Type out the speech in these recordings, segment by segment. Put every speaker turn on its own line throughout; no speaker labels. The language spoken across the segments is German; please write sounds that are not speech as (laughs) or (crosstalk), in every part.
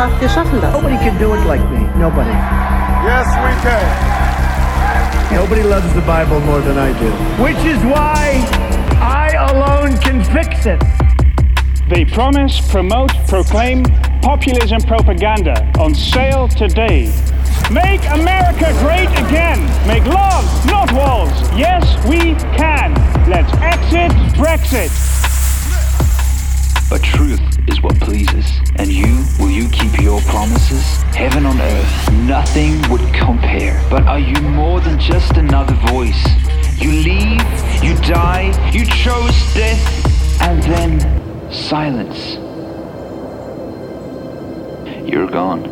haben so vieles wir schaffen das.
Nobody can do it like me. Nobody.
Yes, we can.
Nobody loves the Bible more than I do. Which is why I alone can fix it.
They promise, promote, proclaim populism propaganda on sale today. Make America great again. Make love, not walls. Yes, we can. Let's exit Brexit.
But truth is what pleases. And you, will you keep your promises? Heaven on earth, nothing would compare. But are you more than just another voice? You leave, you die, you chose death, and then silence. You're gone,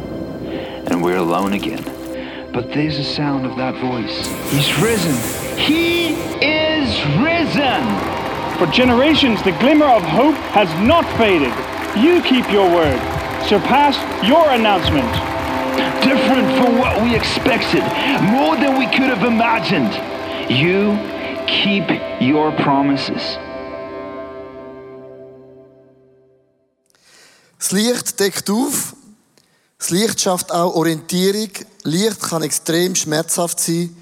and we're alone again. But there's a sound of that voice. He's risen. He is risen.
For generations, the glimmer of hope has not faded. You keep your word. Surpass your announcement.
Different from what we expected, more than we could have imagined. You keep your promises.
Das Licht deckt auf. Das Licht schafft auch Orientierung. Licht kann extrem schmerzhaft sein.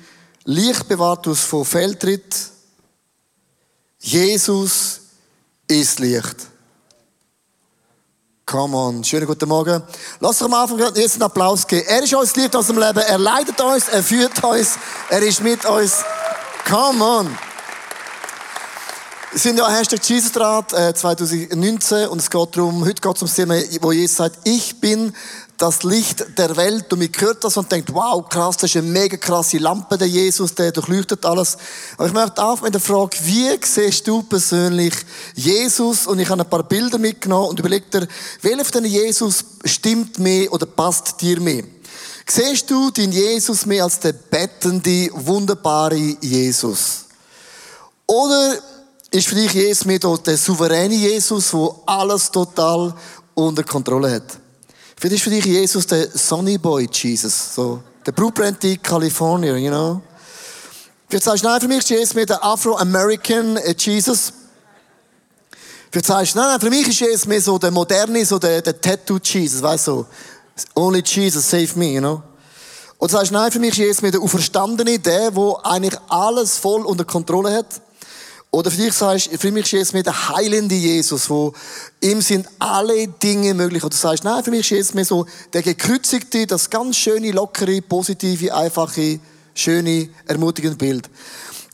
Licht bewahrt uns vor Fehltritt. Jesus ist Licht. Come on. Schönen guten Morgen. Lass uns am Anfang jetzt einen Applaus geben. Er ist uns Licht aus dem Leben. Er leitet uns, er führt uns, er ist mit uns. Come on. Wir sind ja Hashtag Jesus Draht äh, 2019 und es geht darum, heute geht es um das Thema, wo Jesus sagt, ich bin das Licht der Welt und mir hört das und denkt, wow, krass, das ist eine mega krasse Lampe, der Jesus, der durchleuchtet alles. Aber ich möchte auf mit der Frage, wie siehst du persönlich Jesus? Und ich habe ein paar Bilder mitgenommen und überlegt dir, welcher von diesen Jesus stimmt mehr oder passt dir mehr? Siehst du den Jesus mehr als der bettende, wunderbare Jesus? Oder ist für dich Jesus mehr der souveräne Jesus, der alles total unter Kontrolle hat? Vielleicht ist für dich Jesus der Sunny Boy Jesus, so der Blueprint California, you know? Vielleicht sagst du, nein, für mich ist Jesus mehr der Afro-American Jesus. Vielleicht sagst du, nein, nein, für mich ist Jesus mehr so der moderne, so der, der Tattoo Jesus, weißt du? Only Jesus save me, you know? Oder sagst du, nein, für mich ist Jesus mehr der Auferstandene, der, der eigentlich alles voll unter Kontrolle hat. Oder für dich sagst, für mich ist Jesus mehr der heilende Jesus, wo ihm sind alle Dinge möglich. Oder du sagst, nein, für mich ist Jesus mehr so der gekreuzigte, das ganz schöne, lockere, positive, einfache, schöne, ermutigende Bild.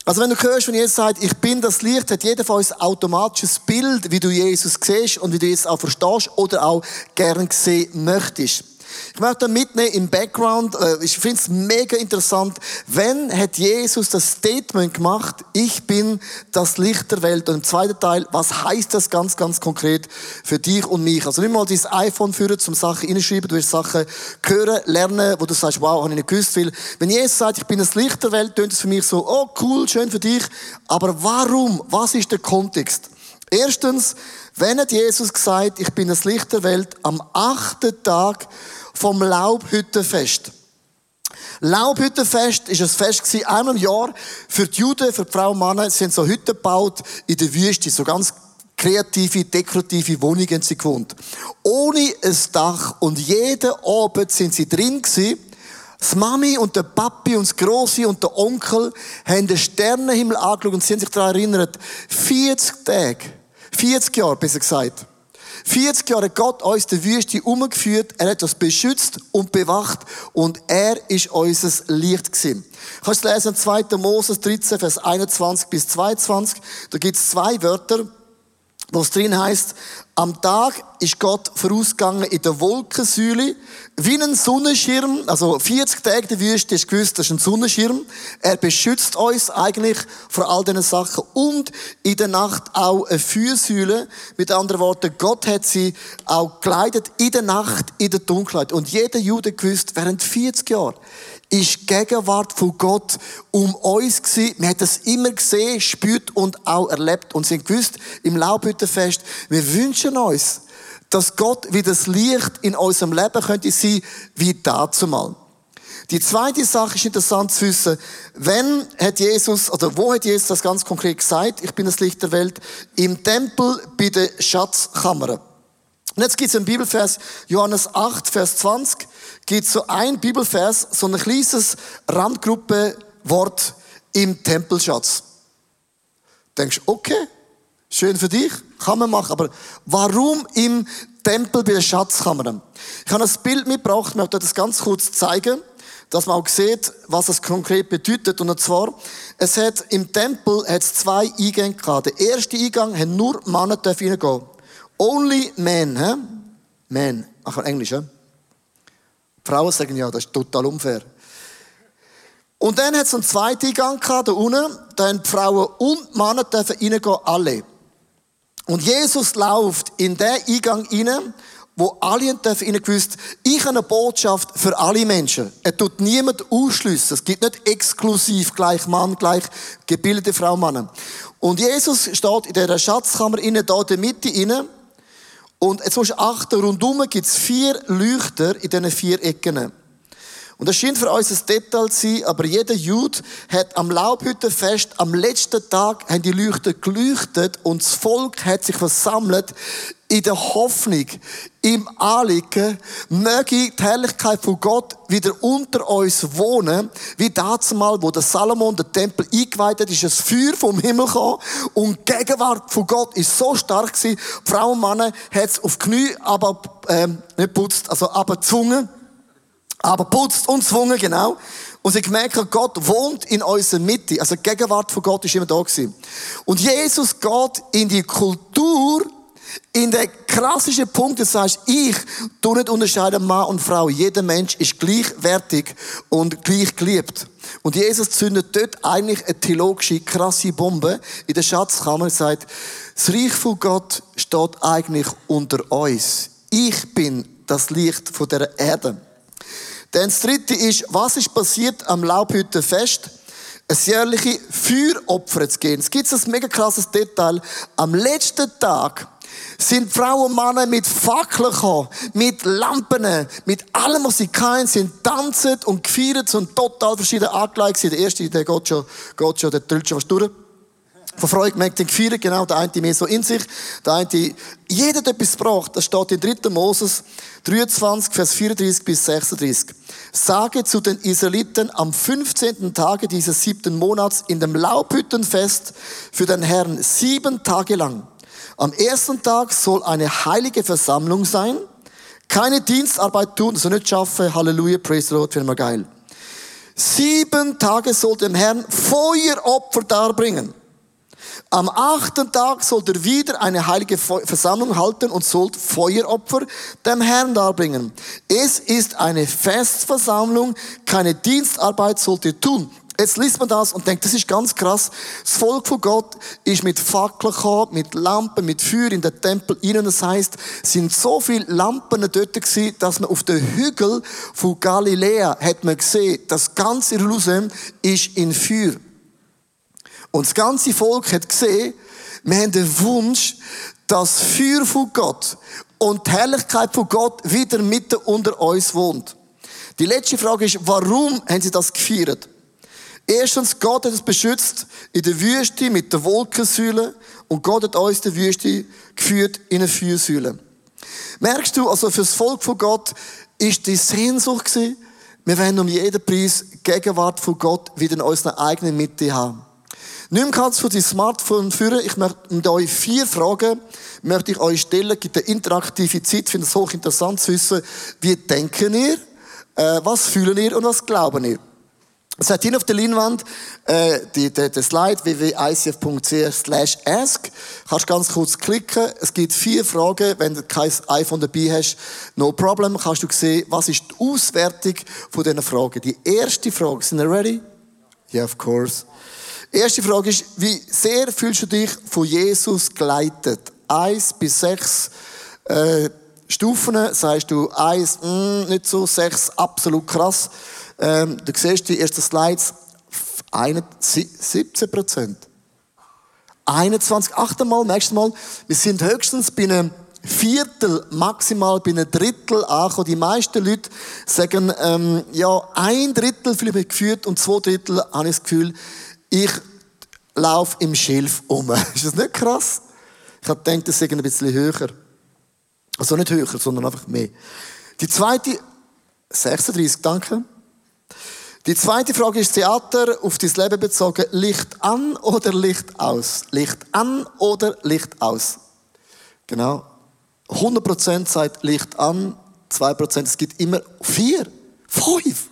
Also wenn du hörst, wenn Jesus sagt, ich bin das Licht, hat jeder von uns automatisches Bild, wie du Jesus siehst und wie du Jesus auch verstehst oder auch gern sehen möchtest. Ich möchte mitnehmen im Background, äh, ich finde es mega interessant, wenn hat Jesus das Statement gemacht, ich bin das Licht der Welt und im zweiten Teil, was heißt das ganz, ganz konkret für dich und mich? Also nimm mal dein iPhone führen, zum Sachen hinschreiben, du wirst Sachen hören, lernen, wo du sagst, wow, habe ich nicht gewusst, weil wenn Jesus sagt, ich bin das Licht der Welt, tönt es für mich so, oh cool, schön für dich, aber warum? Was ist der Kontext? Erstens, wenn hat Jesus gesagt, ich bin das Licht der Welt am achten Tag vom Laubhüttenfest. Laubhüttenfest ist ein Fest gewesen, einmal im Jahr für die Juden, für die Frauen und Männer. Haben so Hütten gebaut in der Wüste, so ganz kreative, dekorative Wohnungen sie gewohnt. Ohne ein Dach und jeden Abend sind sie drin gewesen. Das Mami und der Papi und das Grossi und der Onkel haben den Sternenhimmel angeschaut und haben sich daran erinnert, 40 Tage, 40 Jahre, besser gesagt, 40 Jahre Gott uns der Wüste umgeführt, er hat uns beschützt und bewacht und er ist unser Licht gewesen. Kannst du lesen 2. Moses 13, Vers 21 bis 22. Da gibt es zwei Wörter, wo es drin heißt, am Tag ist Gott vorausgegangen in der Wolkensäule, wie ein Sonnenschirm, also 40 Tage der Wüste ist gewusst, das ist ein Sonnenschirm. Er beschützt uns eigentlich vor all diesen Sachen und in der Nacht auch eine Fürsäule. Mit anderen Worten, Gott hat sie auch geleitet in der Nacht, in der Dunkelheit. Und jeder Jude gewusst, während 40 Jahren ist die Gegenwart von Gott um uns gewesen. Wir haben das immer gesehen, spürt und auch erlebt. Und sind gewusst, im Laubhüttenfest, wir wünschen uns, dass Gott wie das Licht in unserem Leben könnte sein, wie dazu mal. Die zweite Sache ist interessant zu wissen, wenn hat Jesus, oder wo hat Jesus das ganz konkret gesagt, ich bin das Licht der Welt? Im Tempel bei der Schatzkammer. Und jetzt gibt es einen Bibelvers, Johannes 8, Vers 20, gibt so ein Bibelvers, so ein kleines Randgruppe-Wort im Tempelschatz. Denkst, okay, schön für dich, kann man machen, aber warum im Tempel bei der Schatzkammer? Ich habe ein Bild mitgebracht, möchte das ganz kurz zeigen, dass man auch sieht, was es konkret bedeutet. Und zwar, es hat im Tempel hat es zwei Eingänge gehabt. Der erste Eingang haben nur Männer dürfen reingehen. Only men, hä? Men. Ach, Englisch, hä? Frauen sagen ja, das ist total unfair. Und dann hat es einen zweiten Eingang gehabt, da unten. Da haben die Frauen und Männer dürfen reingehen, alle. Und Jesus läuft in den Eingang rein, wo alle dürfen gewusst, ich habe eine Botschaft für alle Menschen. Er tut niemand ausschliessen. Es gibt nicht exklusiv gleich Mann, gleich gebildete Frau, Mann. Und Jesus steht in dieser Schatzkammer innen, da in der Mitte innen. Und jetzt musst du achten, rundum gibt es vier Leuchter in diesen vier Ecken. Und das scheint für uns ein Detail zu sein, aber jeder Jude hat am Laubhüttenfest am letzten Tag haben die Leuchter geleuchtet und das Volk hat sich versammelt in der Hoffnung, im Anliegen, möge die Herrlichkeit von Gott wieder unter uns wohnen, wie das Mal, wo der Salomon den Tempel eingeweiht hat, ist ein Feuer vom Himmel gekommen und die Gegenwart von Gott ist so stark gewesen, Frauen und Männer hat es auf Knie, aber, ähm, nicht putzt, also aber gezwungen, aber putzt und zwungen, genau. Und sie gemerkt haben, Gott wohnt in unserer Mitte. Also die Gegenwart von Gott ist immer da gewesen. Und Jesus geht in die Kultur, in den klassischen Punkt, das heißt, ich tu nicht unterscheiden Mann und Frau. Jeder Mensch ist gleichwertig und gleich geliebt. Und Jesus zündet dort eigentlich eine theologische, krasse Bombe in der Schatzkammer und sagt, das Reich von Gott steht eigentlich unter uns. Ich bin das Licht von der Erde. Dann das dritte ist, was ist passiert am Laubhüttenfest? Ein jährliche Feueropfer zu gehen. Es gibt ein mega krasses Detail. Am letzten Tag sind Frauen und Männer mit Fackeln gekommen, mit Lampen, mit allem, was sie können, sind tanzen und gefeiert, sind total verschieden angelegt. Der erste, der geht schon, geht schon, der drüllt schon was durch. Von Freude gemerkt, den gefeiert, genau, der eine mehr so in sich, der eine, jeder hat etwas gebracht. Das steht in 3. Moses 23, Vers 34 bis 36. Sage zu den Israeliten am 15. Tage dieses siebten Monats in dem Laubhüttenfest für den Herrn sieben Tage lang. Am ersten Tag soll eine heilige Versammlung sein. Keine Dienstarbeit tun, also nicht schaffen. Halleluja, praise the Lord, wäre mal geil. Sieben Tage soll dem Herrn Feueropfer darbringen. Am achten Tag sollt ihr wieder eine heilige Versammlung halten und sollt Feueropfer dem Herrn darbringen. Es ist eine Festversammlung, keine Dienstarbeit sollt ihr tun. Jetzt liest man das und denkt, das ist ganz krass. Das Volk von Gott ist mit Fackeln gekommen, mit Lampen, mit Feuer in den Tempel rein. Das heisst, sind so viele Lampen dort gewesen, dass man auf den Hügel von Galiläa hat man gesehen, das ganze Jerusalem ist in Feuer. Und das ganze Volk hat gesehen, wir haben den Wunsch, dass Feuer von Gott und die Herrlichkeit von Gott wieder mitten unter uns wohnt. Die letzte Frage ist, warum haben sie das gefeiert? Erstens, Gott hat uns beschützt in der Wüste mit der Wolkensäule und Gott hat uns in der Wüste geführt in eine Feuersäule. Merkst du, also für das Volk von Gott ist die Sehnsucht gewesen, wir wollen um jeden Preis Gegenwart von Gott wieder in unserer eigenen Mitte haben. Nimm kannst du dein Smartphone führen. Ich möchte mit euch vier Fragen möchte ich euch stellen. Gibt eine interaktive Zeit. Ich finde es hochinteressant zu wissen, wie denken ihr, äh, was fühlen ihr und was glauben ihr. Es hat hier auf der Leinwand äh, die, die, die Slide www.icf.ch ask. Kannst ganz kurz klicken. Es gibt vier Fragen. Wenn du kein iPhone dabei hast, no problem. Kannst du sehen, was ist die Auswertung von diesen Fragen. Die erste Frage, sind ihr ready? Ja, yeah, of course. Erste Frage ist, wie sehr fühlst du dich von Jesus geleitet? Eins bis sechs äh, Stufen, sagst du eins, mh, mm, nicht so, sechs, absolut krass. Ähm, du siehst die ersten Slides, 17 Prozent. 21, achte Mal, nächstes Mal, wir sind höchstens bei einem Viertel, maximal bei einem Drittel angekommen. Die meisten Leute sagen, ähm, ja, ein Drittel mich geführt und zwei Drittel habe ich das Gefühl, ich laufe im Schilf um. (laughs) Ist das nicht krass? Ich habe gedacht, das sei ein bisschen höher. Also nicht höher, sondern einfach mehr. Die zweite, 36, danke. Die zweite Frage ist Theater auf dein Leben bezogen. Licht an oder Licht aus? Licht an oder Licht aus? Genau. 100% sagt Licht an, 2%, es gibt immer 4, 5.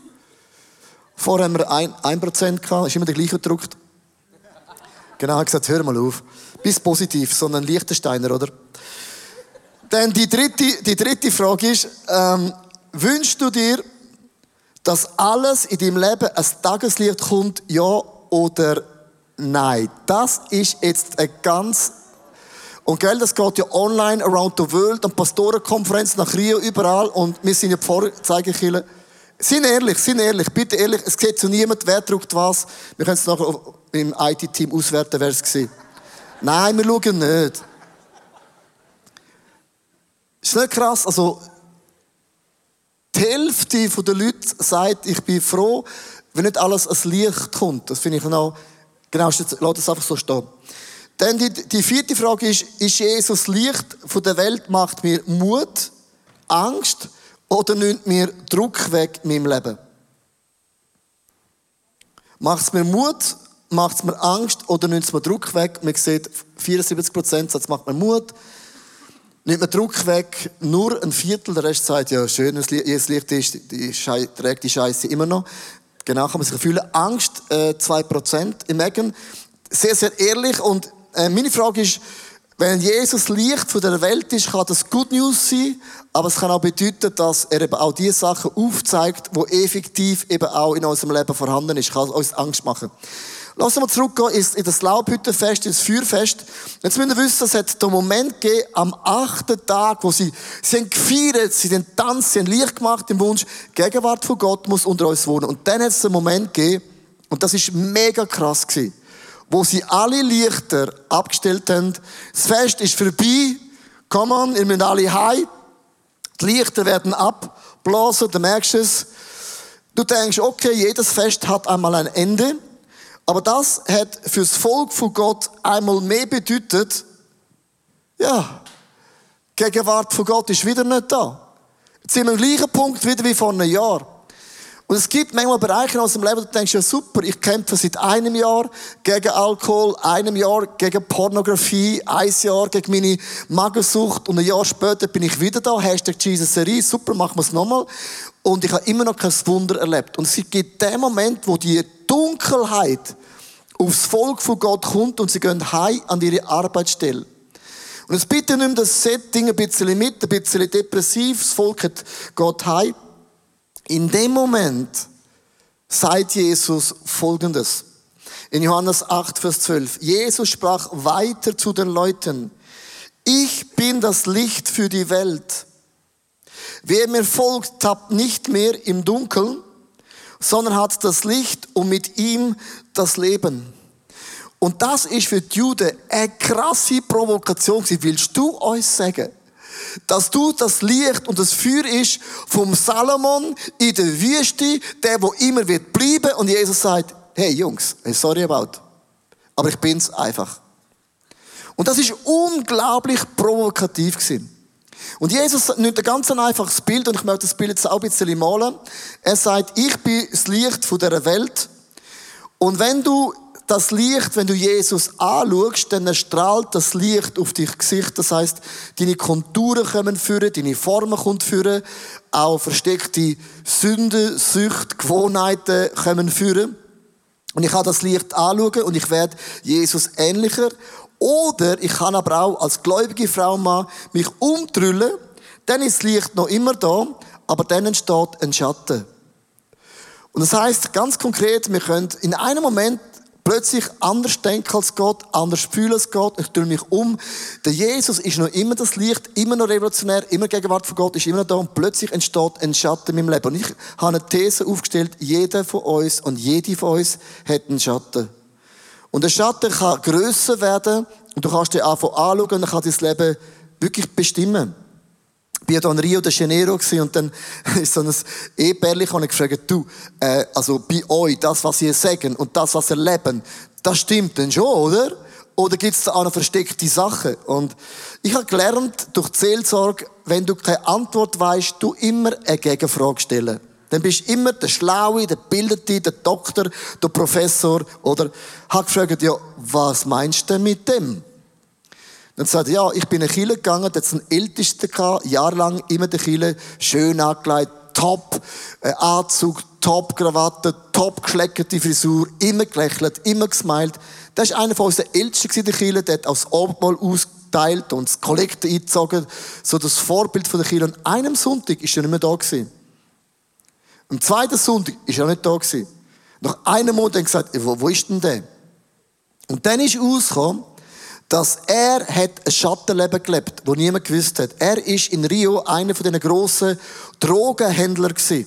Vorher haben wir 1%, 1% gehabt, ist immer der gleiche gedruckt. Genau, ich gesagt, hör mal auf. Bis positiv, so ein Liechtensteiner, oder? Dann die dritte, die dritte Frage ist, ähm, wünschst du dir, dass alles in deinem Leben ein Tageslicht kommt, ja oder nein? Das ist jetzt ein ganz und gell, das geht ja online around the world, an Pastorenkonferenzen nach Rio, überall. Und wir sind ja die Vorzeigekille. Sind ehrlich, sind ehrlich, bitte ehrlich. Es sieht zu niemand, wer druckt was. Wir können es nachher im IT-Team auswerten, wer es war. Nein, wir schauen nicht. Ist nicht krass? Also, die Hälfte der Leute sagt, ich bin froh, wenn nicht alles als Licht kommt. Das finde ich noch, genau, lass das einfach so stehen. Dann die, die vierte Frage ist, ist Jesus Licht von der Welt, macht mir Mut, Angst oder nimmt mir Druck weg in meinem Leben? Macht es mir Mut, macht es mir Angst oder nimmt es mir Druck weg? Man sieht, 74 Prozent sagt, es macht mir Mut, nimmt mir Druck weg, nur ein Viertel, der Rest sagt, ja, schön, jedes Licht ist, die Schei trägt die Scheiße immer noch. Genau kann man sich fühlen. Angst, äh, 2 Prozent. Im Megan, sehr, sehr ehrlich und äh, meine Frage ist, wenn Jesus Licht von der Welt ist, kann das Good News sein, aber es kann auch bedeuten, dass er eben auch die Sachen aufzeigt, wo effektiv eben auch in unserem Leben vorhanden ist. Kann uns Angst machen. Lass uns mal zurückgehen in das Laubhüttenfest, ins Feuerfest. Jetzt müssen wir wissen, es hat den Moment gegeben, am achten Tag, wo sie, sie haben gefeiert, sie haben tanzt, sie haben Licht gemacht im Wunsch, Gegenwart von Gott muss unter uns wohnen. Und dann hat es einen Moment gegeben, und das ist mega krass gewesen wo sie alle Lichter abgestellt haben. Das Fest ist vorbei. Komm on, ihr müsst alle heim. Die Lichter werden abblasen, du merkst es. Du denkst, okay, jedes Fest hat einmal ein Ende. Aber das hat fürs Volk von Gott einmal mehr bedeutet, ja, Gegenwart von Gott ist wieder nicht da. Jetzt sind wir am gleichen Punkt wieder wie vor einem Jahr. Und es gibt manchmal Bereiche aus dem Leben, wo du denkst, ja super, ich kämpfe seit einem Jahr gegen Alkohol, einem Jahr gegen Pornografie, ein Jahr gegen meine Magensucht und ein Jahr später bin ich wieder da, Hashtag Jesus Serie, super, machen wir es nochmal. Und ich habe immer noch kein Wunder erlebt. Und es gibt den Moment, wo die Dunkelheit aufs Volk von Gott kommt und sie gehen heim an ihre Arbeitsstelle. Und jetzt bitte nimm das Setting ein bisschen mit, ein bisschen depressiv, das Volk hat Gott heim. In dem Moment sagt Jesus Folgendes. In Johannes 8, Vers 12. Jesus sprach weiter zu den Leuten. Ich bin das Licht für die Welt. Wer mir folgt, tappt nicht mehr im Dunkeln, sondern hat das Licht und mit ihm das Leben. Und das ist für die Juden eine krasse Provokation. Willst du uns sagen, dass du das Licht und das Feuer ist vom Salomon in der Wüste, der, wo immer wird bleiben. Und Jesus sagt, hey Jungs, sorry about. Aber ich bin's einfach. Und das ist unglaublich provokativ gewesen. Und Jesus nimmt ein ganz einfaches Bild, und ich möchte das Bild jetzt auch ein bisschen malen. Er sagt, ich bin das Licht dieser Welt. Und wenn du das Licht, wenn du Jesus anschaust, dann strahlt das Licht auf dich Gesicht. Das heißt, deine Konturen kommen führen, deine Formen kommen führen, auch versteckte Sünden, Süchte, Gewohnheiten kommen führen. Und ich kann das Licht anschauen und ich werde Jesus ähnlicher. Oder ich kann aber auch als gläubige Frau mal mich umtrüllen, dann ist das Licht noch immer da, aber dann entsteht ein Schatten. Und das heißt ganz konkret, wir können in einem Moment plötzlich anders denken als Gott, anders fühlen als Gott. Ich drehe mich um. Der Jesus ist noch immer das Licht, immer noch revolutionär, immer Gegenwart von Gott, ist immer noch da und plötzlich entsteht ein Schatten in meinem Leben. Und ich habe eine These aufgestellt, jeder von uns und jede von uns hat einen Schatten. Und der Schatten kann grösser werden und du kannst dir anfangen anschauen und dann kann dein Leben wirklich bestimmen ja da in Rio de Janeiro und dann (laughs) ist so ein Ehepärchen und ich gefragt, du, äh, also bei euch, das, was ihr sagen und das, was ihr leben, das stimmt denn schon, oder? Oder gibt es da auch noch versteckte Sachen? Und ich habe gelernt, durch die Seelsorge, wenn du keine Antwort weißt, du immer eine Gegenfrage stellen. Dann bist du immer der Schlaue, der Bildete, der Doktor, der Professor. Oder hat gefragt, ja, was meinst du mit dem? Dann sagt er, ja, ich bin in eine Kille gegangen, da einen Ältesten gehabt, jahrelang immer der Kille, schön angelegt, top äh, Anzug, top Krawatte, top geschleckerte Frisur, immer gelächelt, immer gesmiled. Das ist einer von unseren Ältesten in der Kille, der hat als Obmal ausgeteilt und das Kollekte eingezogen, so das Vorbild von der Kille. Und einem Sonntag ist er nicht mehr da gewesen. Am zweiten Sonntag ist er nicht da gewesen. Nach einem Monat hat er gesagt, wo, wo ist denn der? Und dann ist rausgekommen, dass er hat ein Schattenleben gelebt, wo niemand gewusst hat. Er ist in Rio einer von den grossen Drogenhändler gewesen.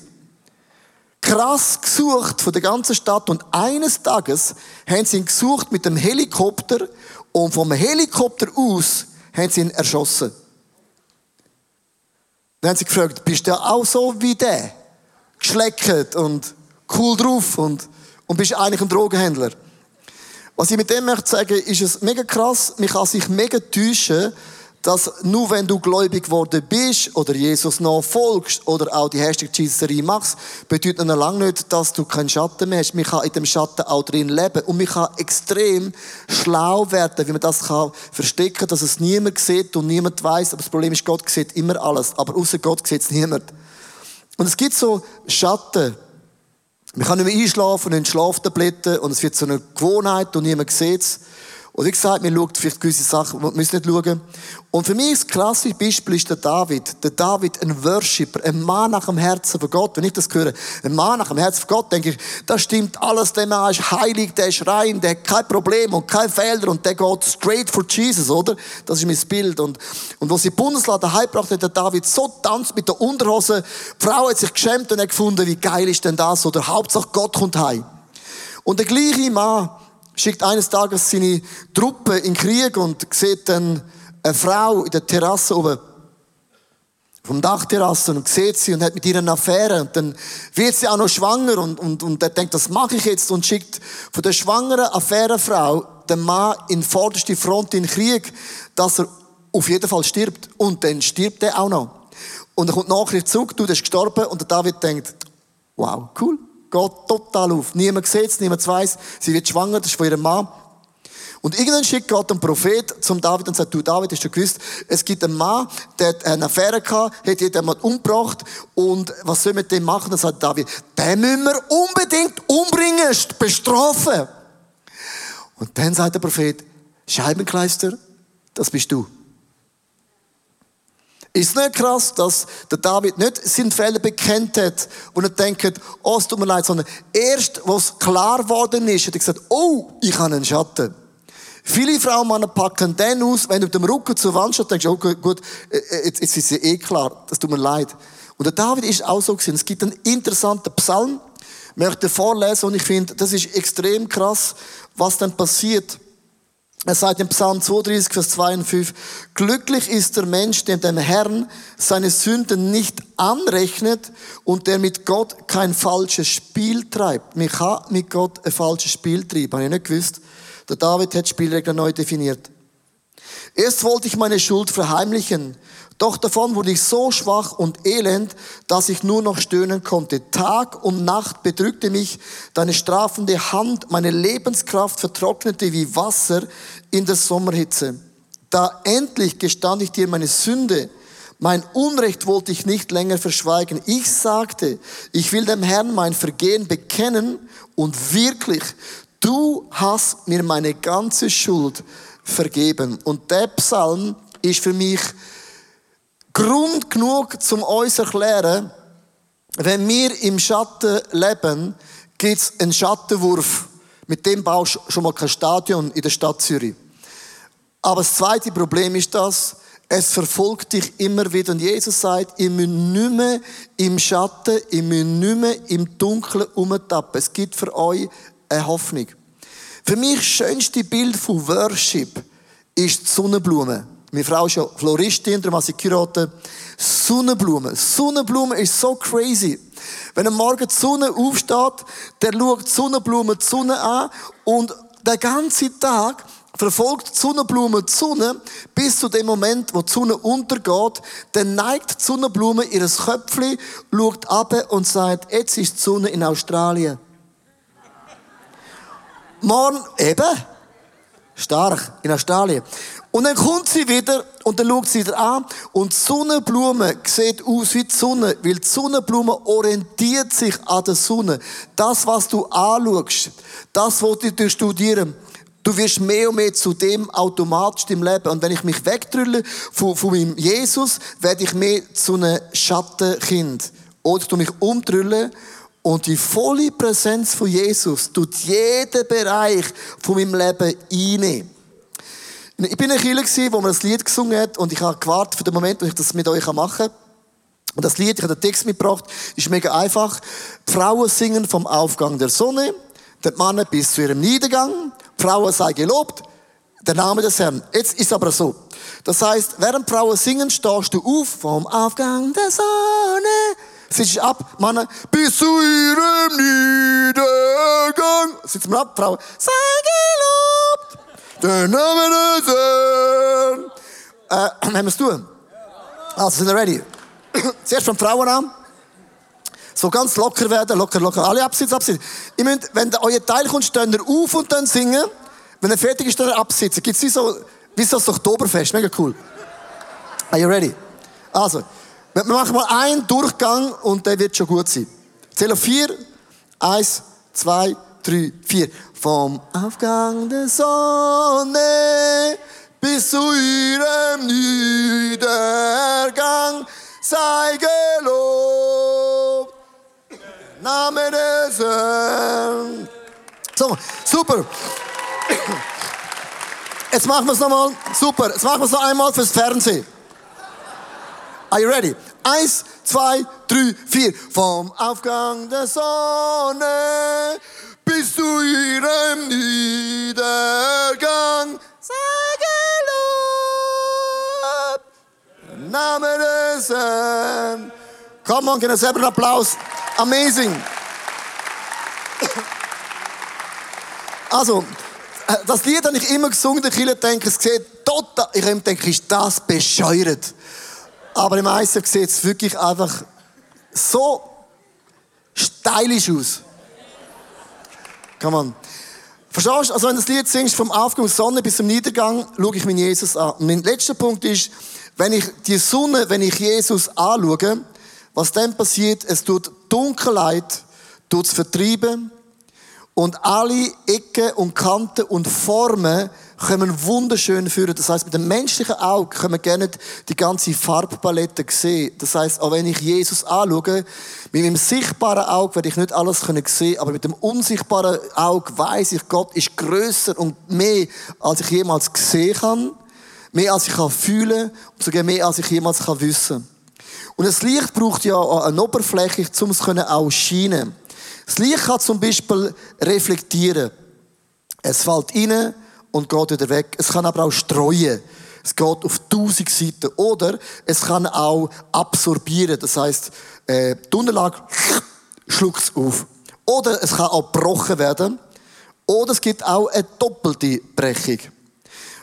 Krass gesucht von der ganzen Stadt und eines Tages haben sie ihn gesucht mit dem Helikopter und vom Helikopter aus haben sie ihn erschossen. Dann haben sie gefragt, bist du auch so wie der? Geschleckt und cool drauf und, und bist eigentlich ein Drogenhändler? Was ich mit dem möchte sagen, ist es mega krass, man kann sich mega täuschen, dass nur wenn du gläubig geworden bist oder Jesus nachfolgst oder auch die Hashtag Jesus machst, bedeutet noch lange nicht, dass du keinen Schatten mehr hast. Man kann in dem Schatten auch drin leben und man kann extrem schlau werden, wie man das kann verstecken, dass es niemand sieht und niemand weiß. Aber das Problem ist, Gott sieht immer alles, aber außer Gott sieht es niemand. Und es gibt so Schatten. Man kann nicht mehr einschlafen und Schlaftabletten und es wird so eine Gewohnheit und niemand sieht es. Und wie gesagt, man schaut vielleicht gewisse Sachen, man muss nicht schauen. Und für mich das klassische Beispiel ist der David. Der David, ein Worshipper, ein Mann nach dem Herzen von Gott. Wenn ich das höre, ein Mann nach dem Herzen von Gott, denke ich, das stimmt alles, der Mann ist heilig, der ist rein, der hat kein Problem und kein Fehler und der geht straight for Jesus, oder? Das ist mein Bild. Und, und wo sie Bundesladen heimgebracht hat, der David so tanzt mit der Unterhose. Die Frau hat sich geschämt und hat gefunden, wie geil ist denn das? Oder Hauptsache Gott kommt heim. Und der gleiche Mann, schickt eines Tages seine Truppe in den Krieg und sieht dann eine Frau in der Terrasse oben vom Dachterrasse und sieht sie und hat mit ihr eine Affäre und dann wird sie auch noch schwanger und, und, und er denkt, das mache ich jetzt und schickt von der schwangeren Affärefrau den Mann in vorderste Front in den Krieg, dass er auf jeden Fall stirbt. Und dann stirbt er auch noch. Und er kommt nachher zurück, du, der ist gestorben und der David denkt, wow, cool, geht total auf. Niemand sieht es, niemand weiß. Sie wird schwanger, das ist von ihrem Mann. Und irgendwann schickt Gott einen Prophet zum David und sagt, du David, hast du gewusst, es gibt einen Mann, der hat eine Affäre gehabt, hat jemanden umgebracht und was soll mit dem machen? Dann sagt David, den müssen wir unbedingt umbringen, bestrafen. Und dann sagt der Prophet, Scheibenkleister, das bist du. Ist nicht krass, dass der David nicht seinen Fehler bekennt hat und er denkt, oh, es tut mir leid, sondern erst, was klar geworden ist, hat er gesagt, oh, ich habe einen Schatten. Viele Frauen Männer packen dann aus, wenn du mit dem Rücken zur Wand stehst, denkst du, oh gut, äh, äh, jetzt, jetzt ist es eh klar, das tut mir leid. Und der David ist auch so gewesen. Es gibt einen interessanten Psalm, möchte vorlesen und ich finde, das ist extrem krass, was dann passiert. Er sagt im Psalm 32, Vers 2 und 5, glücklich ist der Mensch, dem dem Herrn seine Sünden nicht anrechnet und der mit Gott kein falsches Spiel treibt. Mich hat mit Gott ein falsches Spiel treiben, habe ich nicht gewusst. Der David hat Spielregeln neu definiert. Erst wollte ich meine Schuld verheimlichen, doch davon wurde ich so schwach und elend, dass ich nur noch stöhnen konnte. Tag und Nacht bedrückte mich deine strafende Hand, meine Lebenskraft vertrocknete wie Wasser in der Sommerhitze. Da endlich gestand ich dir meine Sünde, mein Unrecht wollte ich nicht länger verschweigen. Ich sagte, ich will dem Herrn mein Vergehen bekennen und wirklich, du hast mir meine ganze Schuld vergeben. Und der Psalm ist für mich Grund genug, zum uns zu erklären, wenn wir im Schatten leben, gibt es einen Schattenwurf. Mit dem baust du schon mal kein Stadion in der Stadt Zürich. Aber das zweite Problem ist das, es verfolgt dich immer wieder. Und Jesus sagt, ihr müsst nicht mehr im Schatten, ihr müsst nicht mehr im Dunkeln umtappen. Es gibt für euch eine Hoffnung. Für mich das schönste Bild von Worship ist die Sonnenblume. Meine Frau ist ja Floristin, darum habe ich geheiratet. Sonnenblume. Sonnenblume ist so crazy. Wenn am Morgen die Sonne aufsteht, der schaut die Sonnenblume die Sonne an und den ganzen Tag verfolgt die Sonnenblume die Sonne bis zu dem Moment, wo die Sonne untergeht. Dann neigt die Sonnenblume ihres Köpfchen, schaut ab und sagt, jetzt ist die Sonne in Australien. Morgen, eben, stark, in Australien. Und dann kommt sie wieder und dann schaut sie wieder an und die Sonnenblume sieht aus wie die Sonne, weil die Sonnenblume orientiert sich an der Sonne. Das, was du anschaust, das, was du studieren Du wirst mehr und mehr zu dem automatisch im Leben. Und wenn ich mich wegdrülle von, von meinem Jesus, werde ich mehr zu einem Schattenkind. Oder du mich umdrüllen und die volle Präsenz von Jesus tut jeden Bereich von meinem Leben einnehmen. Ich bin in einer Kirche, wo man das Lied gesungen hat und ich habe gewartet für den Moment, wo ich das mit euch machen kann. Und das Lied, ich habe den Text mitgebracht, ist mega einfach. Die Frauen singen vom Aufgang der Sonne, die Männer bis zu ihrem Niedergang. Die Frauen sei gelobt, der Name des Herrn. Jetzt ist aber so. Das heißt, während Frauen singen, stehst du auf vom Aufgang der Sonne Sitzt ab, Männer, bis zu ihrem Niedergang. Sitzen wir ab, Frauen, sei gelobt, der Name des Herrn. Äh, haben wir es tun? Also, sind wir ready? (clears throat) Zuerst von Frauen an. So ganz locker werden, locker, locker. Alle absitzen, absitzen. Ihr müsst, wenn euer Teil kommt, stehen ihr auf und dann singen. Wenn er fertig ist, dann absitzen. Gibt's wie so, wie so das Oktoberfest. Mega cool. Are you ready? Also, wir machen mal einen Durchgang und der wird schon gut sein. Zähl auf vier. Eins, zwei, drei, vier. Vom Aufgang der Sonne bis zu ihrem Niedergang sei gelobt. Name des Herrn. So, super. Jetzt machen wir es nochmal. Super. Jetzt machen wir es noch einmal fürs Fernsehen. Are you ready? Eins, zwei, drei, vier. Vom Aufgang der Sonne bis zu ihrem Niedergang. Sei gelobt. Name des Herrn. Come on, gib selber einen Applaus. Amazing. Also, das Lied habe ich immer gesungen, ich denke, es sieht total, ich denke, ist das bescheuert. Aber im meisten sieht es wirklich einfach so stylisch aus. Come on. Verstehst du? Also, wenn du das Lied singst, vom Aufgang der Sonne bis zum Niedergang, schaue ich meinen Jesus an. Und mein letzter Punkt ist, wenn ich die Sonne, wenn ich Jesus anschaue, was dann passiert, es tut Dunkelheit, tut es vertrieben und alle Ecken und Kanten und Formen können wunderschön führen. Das heißt, mit dem menschlichen Auge können wir gerne die ganze Farbpalette sehen. Das heißt, auch wenn ich Jesus anschaue, mit meinem sichtbaren Auge werde ich nicht alles können sehen, aber mit dem unsichtbaren Auge weiß ich, Gott ist größer und mehr, als ich jemals gesehen kann, mehr als ich kann fühlen und sogar mehr als ich jemals kann wissen. Und das Licht braucht ja eine Oberfläche, um es auch scheinen. Das Licht kann zum Beispiel reflektieren. Es fällt rein, und geht wieder weg. Es kann aber auch streuen. Es geht auf tausend Seiten. Oder es kann auch absorbieren. Das heißt, äh, die Unterlage schluckt es auf. Oder es kann auch gebrochen werden. Oder es gibt auch eine doppelte Brechung.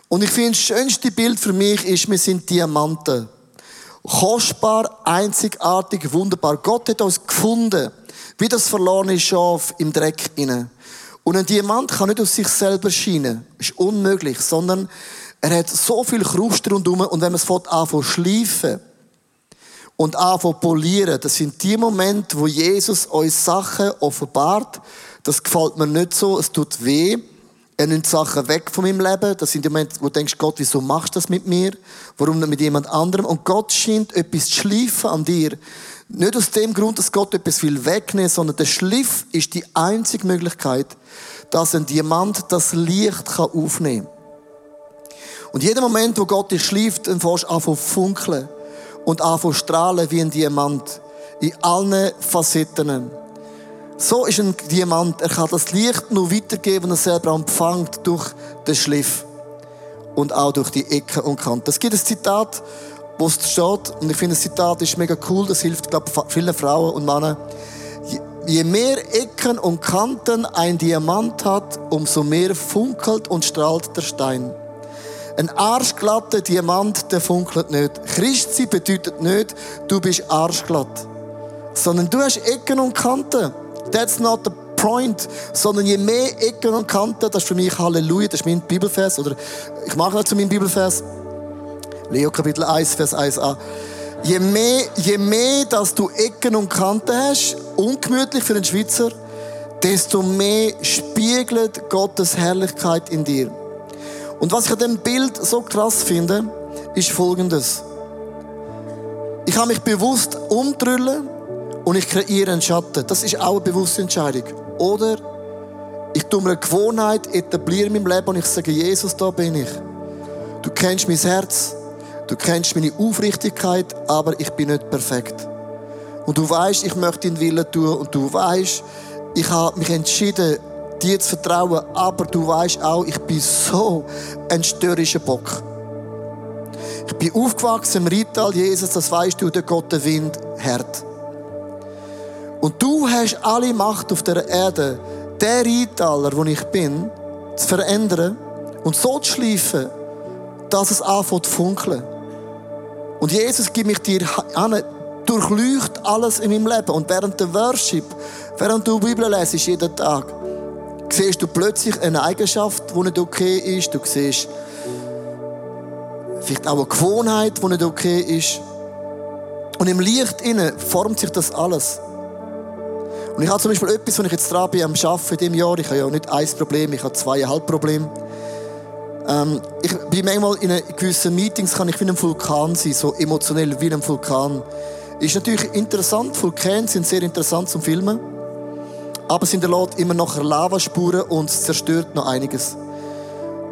Und ich finde, das schönste Bild für mich ist, wir sind Diamanten. Kostbar, einzigartig, wunderbar. Gott hat uns gefunden, wie das verlorene Schaf im Dreck inne. Und ein Diamant kann nicht aus sich selber scheinen. Ist unmöglich, sondern er hat so viel Kruste rundherum und wenn man es anfängt schleifen und anfängt polieren, das sind die Momente, wo Jesus uns Sachen offenbart. Das gefällt mir nicht so, es tut weh. Er nimmt Sachen weg von meinem Leben. Das sind die Momente, wo du denkst, Gott, wieso machst du das mit mir? Warum nicht mit jemand anderem? Und Gott scheint etwas zu schleifen an dir. Nicht aus dem Grund, dass Gott etwas will wegnehmen, sondern der Schliff ist die einzige Möglichkeit, dass ein Diamant das Licht aufnehmen kann. Und jeden Moment, wo Gott dich schläft, dann fährst du an zu funkeln und an zu strahlen wie ein Diamant. In allen Facetten. So ist ein Diamant. Er kann das Licht nur weitergeben, wenn er selber empfängt durch den Schliff. Und auch durch die Ecken und Kanten. Es gibt ein Zitat, wo es steht, und ich finde, das Zitat ist mega cool, das hilft, glaube ich, vielen Frauen und Männern. je mehr Ecken und Kanten ein Diamant hat, umso mehr funkelt und strahlt der Stein. Ein arschglatter Diamant, der funkelt nicht. Christsein bedeutet nicht, du bist arschglatt. Sondern du hast Ecken und Kanten. That's not the point. Sondern je mehr Ecken und Kanten, das ist für mich Halleluja, das ist mein Bibelvers. Oder ich mache noch zu meinem Bibelvers. Leo Kapitel 1, Vers 1a. Je mehr, je mehr, dass du Ecken und Kanten hast, ungemütlich für einen Schweizer, desto mehr spiegelt Gottes Herrlichkeit in dir. Und was ich an dem Bild so krass finde, ist Folgendes. Ich habe mich bewusst umdrüllen und ich kreiere einen Schatten. Das ist auch eine bewusste Entscheidung. Oder ich tue mir eine Gewohnheit, etabliere in meinem Leben und ich sage, Jesus, da bin ich. Du kennst mein Herz, du kennst meine Aufrichtigkeit, aber ich bin nicht perfekt. Und du weißt, ich möchte deinen Willen tun und du weißt, ich habe mich entschieden, dir zu vertrauen, aber du weißt auch, ich bin so ein störrischer Bock. Ich bin aufgewachsen im Rital, Jesus, das weißt du, der Gott der Wind hart. Und du hast alle Macht auf der Erde, der Ritaler, wo ich bin, zu verändern und so zu schleifen, dass es anfängt zu funkeln. Und Jesus gibt mich dir an, durchleucht alles in meinem Leben. Und während der Worship, während du Bibel lesest, jeden Tag, siehst du plötzlich eine Eigenschaft, die nicht okay ist. Du siehst vielleicht auch eine Gewohnheit, die nicht okay ist. Und im Licht innen formt sich das alles. Und ich habe zum Beispiel etwas, wenn ich jetzt dran bin am Arbeiten in diesem Jahr, ich habe ja nicht ein Problem, ich habe zweieinhalb Probleme. Ähm, ich bin manchmal in gewissen Meetings, kann ich wie ein Vulkan sein, so emotionell wie ein Vulkan. Ist natürlich interessant, Vulkane sind sehr interessant zum Filmen. Aber es hinterlässt immer noch Lavaspuren und es zerstört noch einiges.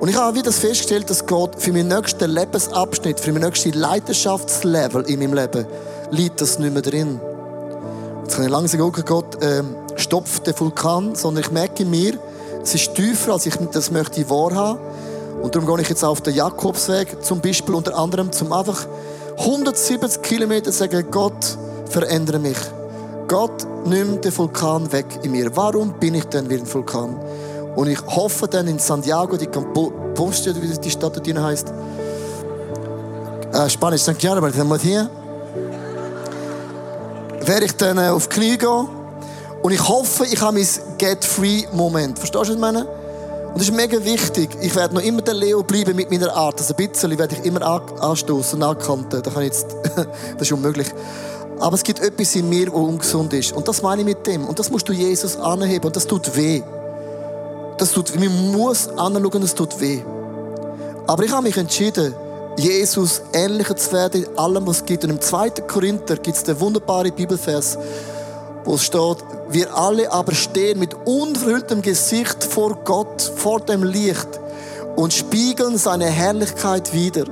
Und ich habe wieder festgestellt, dass Gott für meinen nächsten Lebensabschnitt, für mein nächstes Leidenschaftslevel in meinem Leben, liegt das nicht mehr drin. Jetzt kann langsam gucken, Gott äh, stopft den Vulkan, sondern ich merke in mir, es ist tiefer, als ich das möchte wahrhaben. Und darum gehe ich jetzt auf den Jakobsweg zum Beispiel unter anderem, zum einfach 170 Kilometer sagen, Gott, verändere mich. Gott, nimm den Vulkan weg in mir. Warum bin ich denn wie ein Vulkan? Und ich hoffe dann in Santiago, die Compostela, wie die Stadt dort heißt, äh, Spanisch, Santiago, aber hier, werde ich dann äh, auf die Knie gehen und ich hoffe, ich habe mein Get-Free-Moment. Verstehst du, was ich meine? Und das ist mega wichtig. Ich werde noch immer der Leo bleiben mit meiner Art. Also ein bisschen werde ich immer anstoßen und ankanten. Da kann jetzt, (laughs) das ist unmöglich. Aber es gibt etwas in mir, das ungesund ist. Und das meine ich mit dem. Und das musst du Jesus anheben. Und das tut weh. Das tut. Man muss anschauen, das tut weh. Aber ich habe mich entschieden, Jesus ähnlicher zu werden in allem, was es gibt. Und im 2. Korinther gibt es den wunderbaren Bibelvers, wo es steht, wir alle aber stehen mit unverhülltem Gesicht vor Gott, vor dem Licht und spiegeln seine Herrlichkeit wider.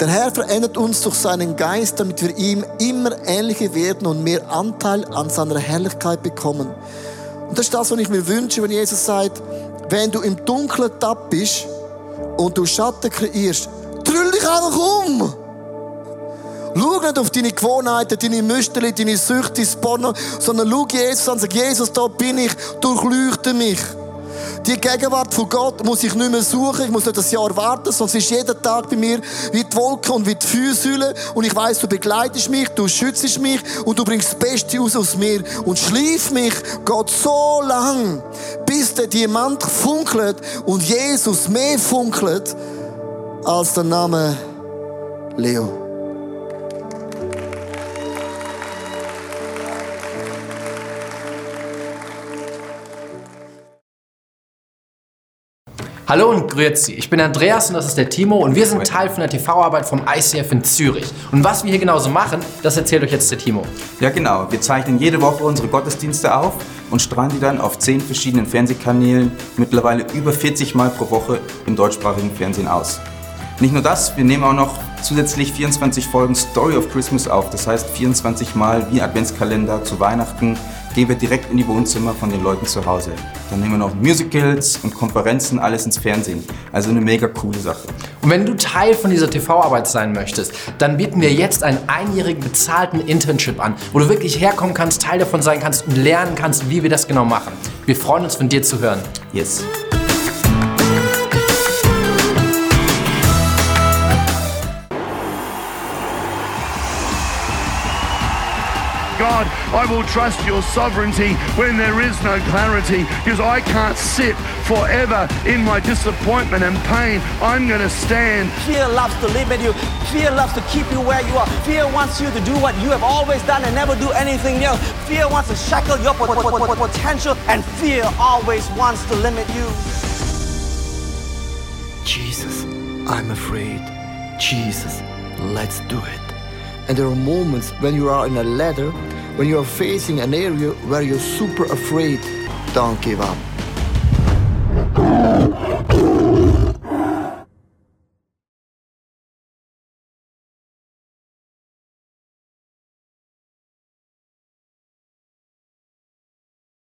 Der Herr verändert uns durch seinen Geist, damit wir ihm immer ähnlicher werden und mehr Anteil an seiner Herrlichkeit bekommen. Und das ist das, was ich mir wünsche, wenn Jesus sagt, wenn du im Dunkeln tapp bist und du Schatten kreierst, drüll dich einfach um. Schau nicht auf deine Gewohnheiten, deine Müsterli, deine Süchte, dein Porno, sondern schau Jesus an und sag, Jesus, da bin ich, durchleuchte mich. Die Gegenwart von Gott muss ich nicht mehr suchen, ich muss nicht das Jahr warten, es ist jeden Tag bei mir wie die Wolken und wie die Feuersäule und ich weiß, du begleitest mich, du schützt mich und du bringst das Beste aus aus mir und schlief mich Gott so lang, bis der Diamant funkelt und Jesus mehr funkelt als der Name Leo.
Hallo und grüezi. Ich bin Andreas und das ist der Timo und wir sind Teil von der TV-Arbeit vom ICF in Zürich. Und was wir hier genauso machen, das erzählt euch jetzt der Timo.
Ja genau, wir zeichnen jede Woche unsere Gottesdienste auf und strahlen die dann auf zehn verschiedenen Fernsehkanälen mittlerweile über 40 Mal pro Woche im deutschsprachigen Fernsehen aus. Nicht nur das, wir nehmen auch noch zusätzlich 24 Folgen Story of Christmas auf. Das heißt 24 Mal wie Adventskalender zu Weihnachten gehen wir direkt in die Wohnzimmer von den Leuten zu Hause. Dann nehmen wir noch Musicals und Konferenzen, alles ins Fernsehen. Also eine mega coole Sache.
Und wenn du Teil von dieser TV-Arbeit sein möchtest, dann bieten wir jetzt einen einjährigen bezahlten Internship an, wo du wirklich herkommen kannst, Teil davon sein kannst und lernen kannst, wie wir das genau machen. Wir freuen uns, von dir zu hören.
Yes.
God, I will trust your sovereignty when there is no clarity because I can't sit forever in my disappointment and pain. I'm going to stand.
Fear loves to limit you. Fear loves to keep you where you are. Fear wants you to do what you have always done and never do anything new. Fear wants to shackle your po- po- po- potential, and fear always wants to limit you.
Jesus, I'm afraid. Jesus, let's do it. And there are moments when you are in a ladder, when you are facing an area where you're super afraid. Don't give up.